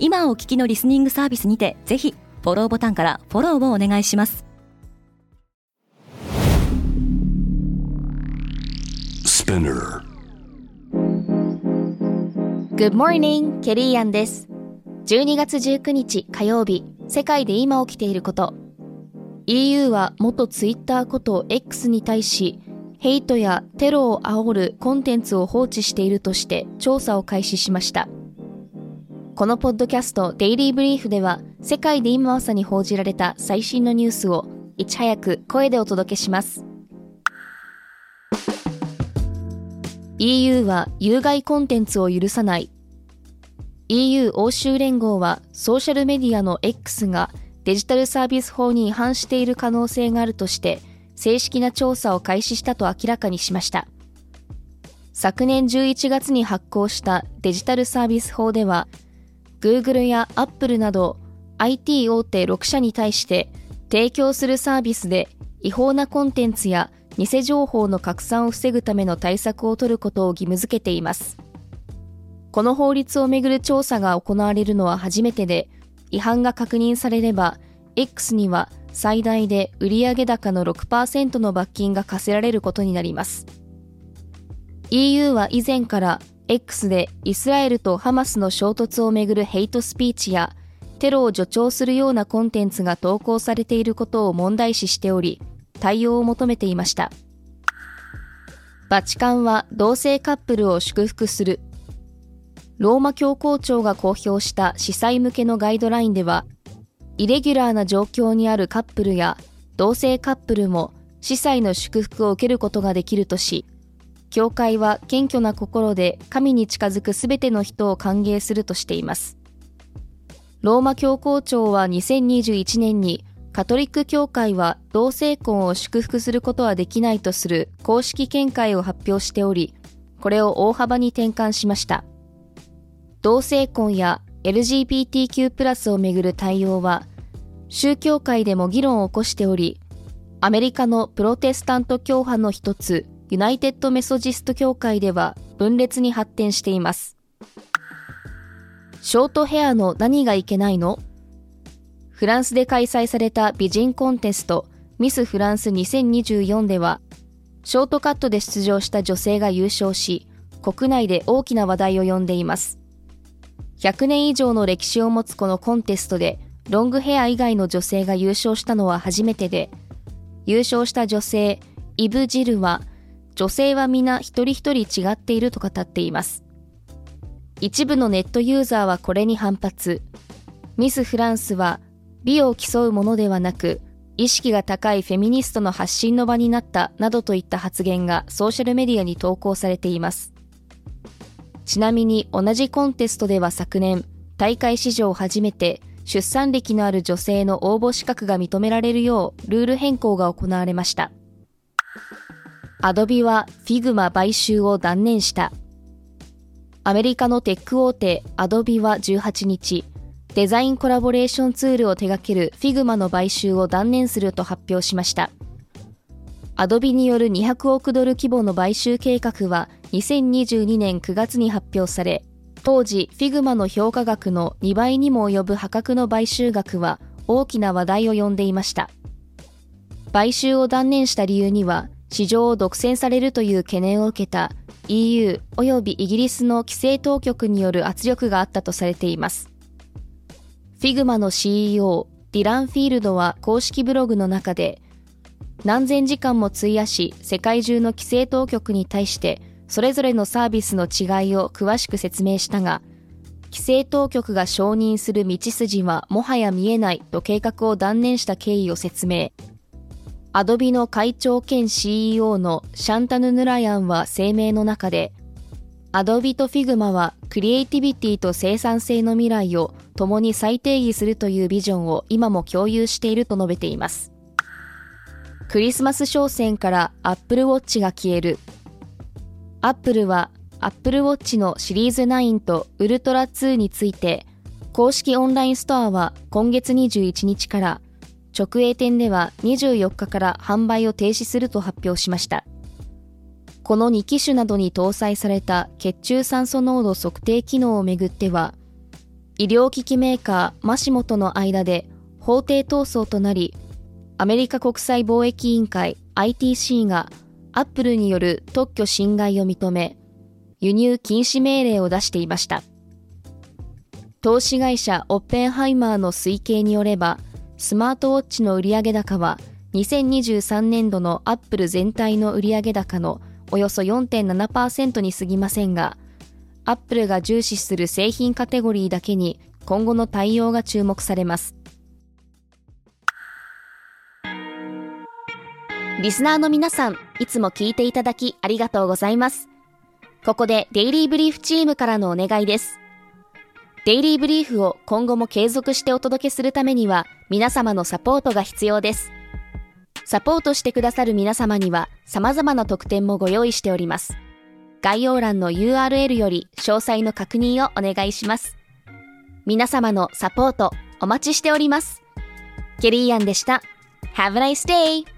今お聞きのリスニングサービスにてぜひフォローボタンからフォローをお願いします。Good morning, ケリーアンです。12月19日火曜日世界で今起きていること。EU は元ツイッターこと X に対しヘイトやテロを煽るコンテンツを放置しているとして調査を開始しましたこのポッドキャストデイリーブリーフでは世界で今朝に報じられた最新のニュースをいち早く声でお届けします。EU は有害コンテンツを許さない。EU 欧州連合はソーシャルメディアの X がデジタルサービス法に違反している可能性があるとして正式な調査を開始したと明らかにしました。昨年11月に発行したデジタルサービス法では Google や Apple など IT 大手6社に対して提供するサービスで違法なコンテンツや偽情報の拡散を防ぐための対策を取ることを義務付けています。この法律をめぐる調査が行われるのは初めてで、違反が確認されれば、X には最大で売上高の6%の罰金が課せられることになります。EU は以前から X でイスラエルとハマスの衝突をめぐるヘイトスピーチやテロを助長するようなコンテンツが投稿されていることを問題視しており、対応を求めていました。バチカンは同性カップルを祝福する。ローマ教皇庁が公表した司祭向けのガイドラインでは、イレギュラーな状況にあるカップルや同性カップルも司祭の祝福を受けることができるとし、教会は謙虚な心で神に近づくすべての人を歓迎するとしています。ローマ教皇庁は2021年にカトリック教会は同性婚を祝福することはできないとする公式見解を発表しており、これを大幅に転換しました。同性婚や LGBTQ+, をめぐる対応は、宗教界でも議論を起こしており、アメリカのプロテスタント教派の一つ、ユナイテッドメソジスト協会では分裂に発展しています。ショートヘアの何がいけないの？フランスで開催された美人コンテストミスフランス2024では、ショートカットで出場した女性が優勝し、国内で大きな話題を呼んでいます。100年以上の歴史を持つこのコンテストで、ロングヘア以外の女性が優勝したのは初めてで、優勝した女性、イブ・ジルは、女性は皆一人一人違っていると語っています。一部のネットユーザーはこれに反発。ミス・フランスは美を競うものではなく、意識が高いフェミニストの発信の場になったなどといった発言がソーシャルメディアに投稿されています。ちなみに同じコンテストでは昨年、大会史上初めて出産歴のある女性の応募資格が認められるようルール変更が行われました。アドビは Figma 買収を断念した。アメリカのテック大手アドビは18日、デザインコラボレーションツールを手掛ける Figma の買収を断念すると発表しました。アドビによる200億ドル規模の買収計画は2022年9月に発表され、当時 Figma の評価額の2倍にも及ぶ破格の買収額は大きな話題を呼んでいました。買収を断念した理由には、市場を独占されるという懸念を受けた EU 及びイギリスの規制当局による圧力があったとされています。Figma の CEO ディラン・フィールドは公式ブログの中で何千時間も費やし世界中の規制当局に対してそれぞれのサービスの違いを詳しく説明したが規制当局が承認する道筋はもはや見えないと計画を断念した経緯を説明アドビの会長兼 CEO のシャンタヌ・ヌラヤンは声明の中で Adobe と Figma はクリエイティビティと生産性の未来を共に再定義するというビジョンを今も共有していると述べています。クリスマス商戦から Apple Watch が消える。Apple は Apple Watch のシリーズ9とウルトラ2について公式オンラインストアは今月21日から直営店では24日から販売を停止すると発表しました。この2機種などに搭載された血中酸素濃度測定機能をめぐっては、医療機器メーカーマシモとの間で法廷闘争となり、アメリカ国際貿易委員会 ITC がアップルによる特許侵害を認め、輸入禁止命令を出していました。投資会社オッペンハイマーの推計によれば、スマートウォッチの売上高は2023年度のアップル全体の売上高のおよそ4.7%に過ぎませんが、アップルが重視する製品カテゴリーだけに今後の対応が注目されます。リスナーの皆さん、いつも聞いていただきありがとうございます。ここでデイリーブリーフチームからのお願いです。デイリーブリーフを今後も継続してお届けするためには皆様のサポートが必要です。サポートしてくださる皆様には様々な特典もご用意しております。概要欄の URL より詳細の確認をお願いします。皆様のサポートお待ちしております。ケリーアンでした。Have a nice day!